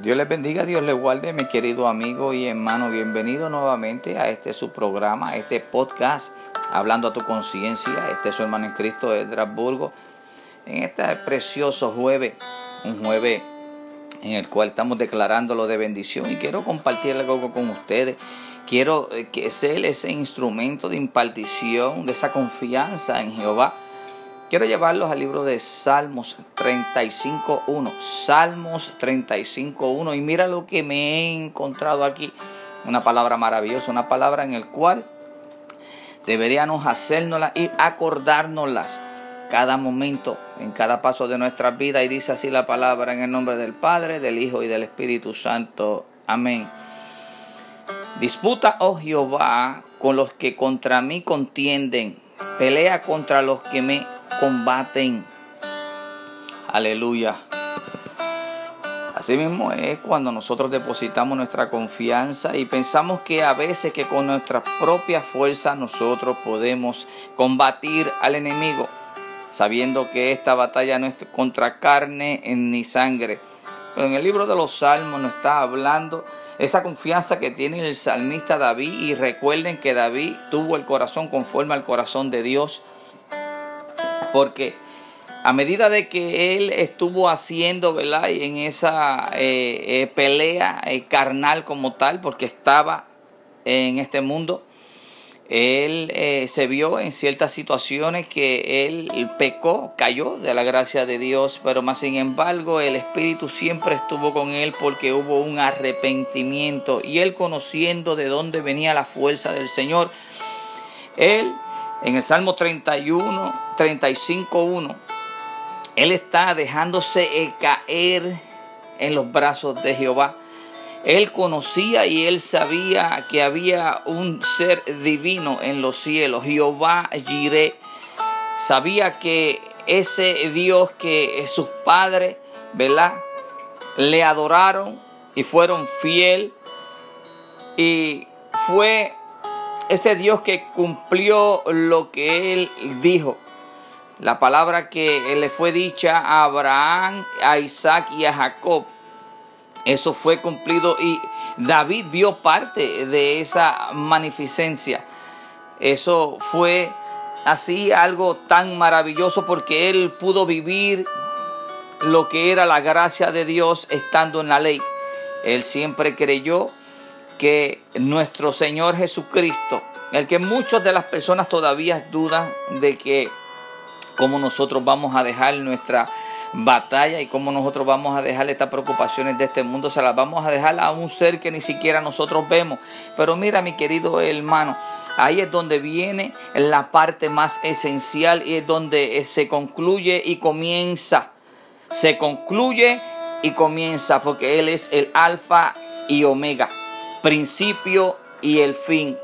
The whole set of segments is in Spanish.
Dios les bendiga, Dios les guarde, mi querido amigo y hermano. Bienvenido nuevamente a este su programa, a este podcast, Hablando a tu conciencia. Este es su hermano en Cristo de Estrasburgo. En este precioso jueves, un jueves en el cual estamos declarando lo de bendición y quiero compartir algo con ustedes. Quiero eh, que sea ese instrumento de impartición, de esa confianza en Jehová Quiero llevarlos al libro de Salmos 35.1. Salmos 35.1. Y mira lo que me he encontrado aquí. Una palabra maravillosa, una palabra en el cual deberíamos hacérnosla y acordárnoslas cada momento, en cada paso de nuestra vida. Y dice así la palabra en el nombre del Padre, del Hijo y del Espíritu Santo. Amén. Disputa, oh Jehová, con los que contra mí contienden. Pelea contra los que me combaten. Aleluya. Así mismo es cuando nosotros depositamos nuestra confianza y pensamos que a veces que con nuestra propia fuerza nosotros podemos combatir al enemigo, sabiendo que esta batalla no es contra carne ni sangre. Pero en el libro de los Salmos nos está hablando esa confianza que tiene el salmista David y recuerden que David tuvo el corazón conforme al corazón de Dios porque a medida de que él estuvo haciendo, ¿verdad? En esa eh, eh, pelea eh, carnal como tal, porque estaba en este mundo, él se vio en ciertas situaciones que él pecó, cayó de la gracia de Dios, pero más sin embargo el Espíritu siempre estuvo con él porque hubo un arrepentimiento y él conociendo de dónde venía la fuerza del Señor, él en el Salmo 31, 35, 1, él está dejándose caer en los brazos de Jehová. Él conocía y él sabía que había un ser divino en los cielos, Jehová Jireh. Sabía que ese Dios que sus padres, ¿verdad? Le adoraron y fueron fiel y fue ese Dios que cumplió lo que él dijo. La palabra que le fue dicha a Abraham, a Isaac y a Jacob. Eso fue cumplido y David vio parte de esa magnificencia. Eso fue así algo tan maravilloso porque él pudo vivir lo que era la gracia de Dios estando en la ley. Él siempre creyó que nuestro Señor Jesucristo, el que muchas de las personas todavía dudan de que cómo nosotros vamos a dejar nuestra batalla y cómo nosotros vamos a dejar estas preocupaciones de este mundo, se las vamos a dejar a un ser que ni siquiera nosotros vemos. Pero mira mi querido hermano, ahí es donde viene la parte más esencial y es donde se concluye y comienza. Se concluye y comienza porque Él es el alfa y omega principio y el fin.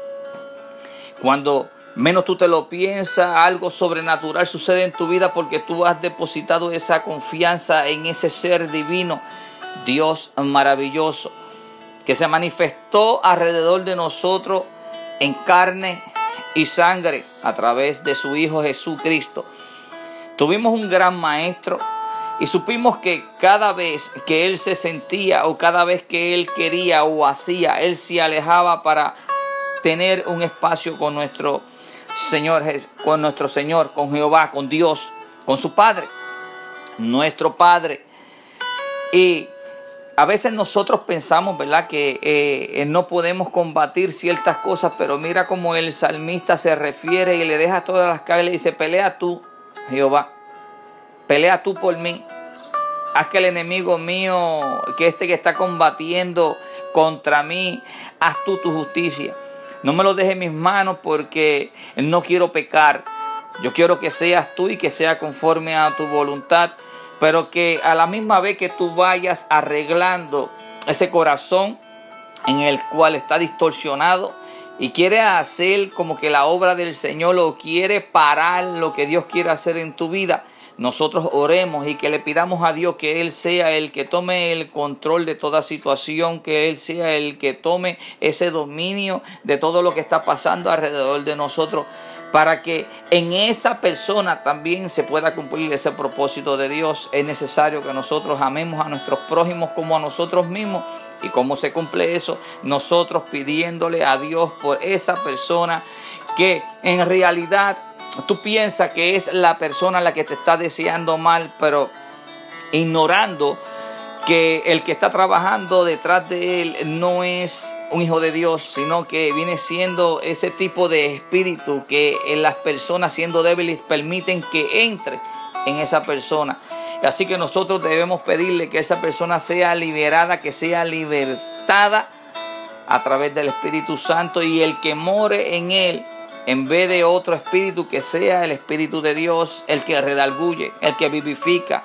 Cuando menos tú te lo piensas, algo sobrenatural sucede en tu vida porque tú has depositado esa confianza en ese ser divino, Dios maravilloso, que se manifestó alrededor de nosotros en carne y sangre a través de su Hijo Jesucristo. Tuvimos un gran maestro y supimos que cada vez que él se sentía o cada vez que él quería o hacía, él se alejaba para tener un espacio con nuestro Señor, con nuestro Señor, con Jehová, con Dios, con su Padre, nuestro Padre. Y a veces nosotros pensamos, ¿verdad?, que eh, no podemos combatir ciertas cosas, pero mira cómo el salmista se refiere y le deja todas las cargas y dice, pelea tú, Jehová Pelea tú por mí. Haz que el enemigo mío, que este que está combatiendo contra mí, haz tú tu justicia. No me lo dejes en mis manos porque no quiero pecar. Yo quiero que seas tú y que sea conforme a tu voluntad, pero que a la misma vez que tú vayas arreglando ese corazón en el cual está distorsionado y quiere hacer como que la obra del Señor lo quiere parar, lo que Dios quiere hacer en tu vida nosotros oremos y que le pidamos a Dios que Él sea el que tome el control de toda situación, que Él sea el que tome ese dominio de todo lo que está pasando alrededor de nosotros para que en esa persona también se pueda cumplir ese propósito de Dios. Es necesario que nosotros amemos a nuestros prójimos como a nosotros mismos. ¿Y cómo se cumple eso? Nosotros pidiéndole a Dios por esa persona que en realidad tú piensas que es la persona la que te está deseando mal, pero ignorando que el que está trabajando detrás de él no es un hijo de Dios, sino que viene siendo ese tipo de espíritu que las personas siendo débiles permiten que entre en esa persona. Así que nosotros debemos pedirle que esa persona sea liberada, que sea libertada a través del Espíritu Santo y el que more en él en vez de otro espíritu que sea el espíritu de Dios, el que redalguye, el que vivifica,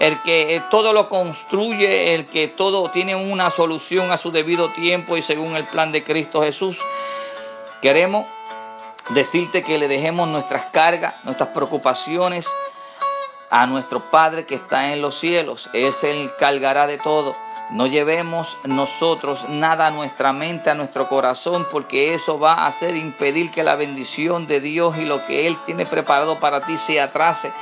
el que todo lo construye, el que todo tiene una solución a su debido tiempo y según el plan de Cristo Jesús. Queremos decirte que le dejemos nuestras cargas, nuestras preocupaciones a nuestro Padre que está en los cielos. Él se encargará de todo. No llevemos nosotros nada a nuestra mente, a nuestro corazón, porque eso va a hacer impedir que la bendición de Dios y lo que Él tiene preparado para ti se atrase.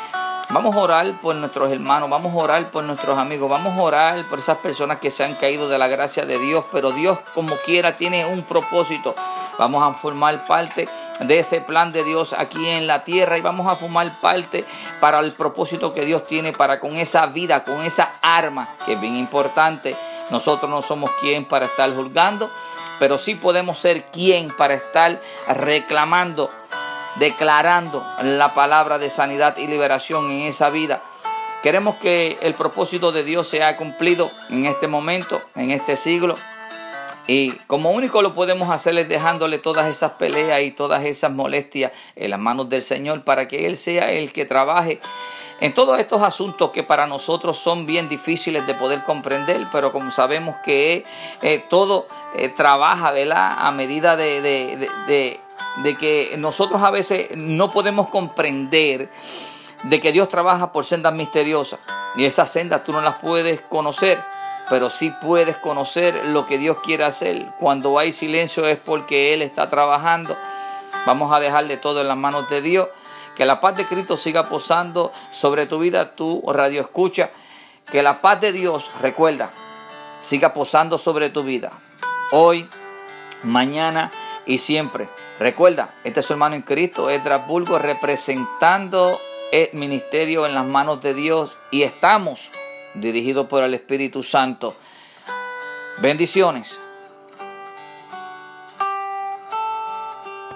Vamos a orar por nuestros hermanos, vamos a orar por nuestros amigos, vamos a orar por esas personas que se han caído de la gracia de Dios, pero Dios como quiera tiene un propósito. Vamos a formar parte de ese plan de Dios aquí en la tierra y vamos a formar parte para el propósito que Dios tiene para con esa vida, con esa arma que es bien importante. Nosotros no somos quien para estar juzgando, pero sí podemos ser quien para estar reclamando declarando la palabra de sanidad y liberación en esa vida. Queremos que el propósito de Dios sea cumplido en este momento, en este siglo. Y como único lo podemos hacer es dejándole todas esas peleas y todas esas molestias en las manos del Señor para que Él sea el que trabaje en todos estos asuntos que para nosotros son bien difíciles de poder comprender, pero como sabemos que eh, todo eh, trabaja a medida de, de de que nosotros a veces no podemos comprender de que Dios trabaja por sendas misteriosas. Y esas sendas tú no las puedes conocer, pero sí puedes conocer lo que Dios quiere hacer. Cuando hay silencio es porque Él está trabajando. Vamos a dejarle todo en las manos de Dios. Que la paz de Cristo siga posando sobre tu vida, tu radio escucha. Que la paz de Dios, recuerda, siga posando sobre tu vida. Hoy, mañana y siempre. Recuerda, este es su hermano en Cristo, Edras Bulgo, representando el ministerio en las manos de Dios y estamos dirigidos por el Espíritu Santo. Bendiciones.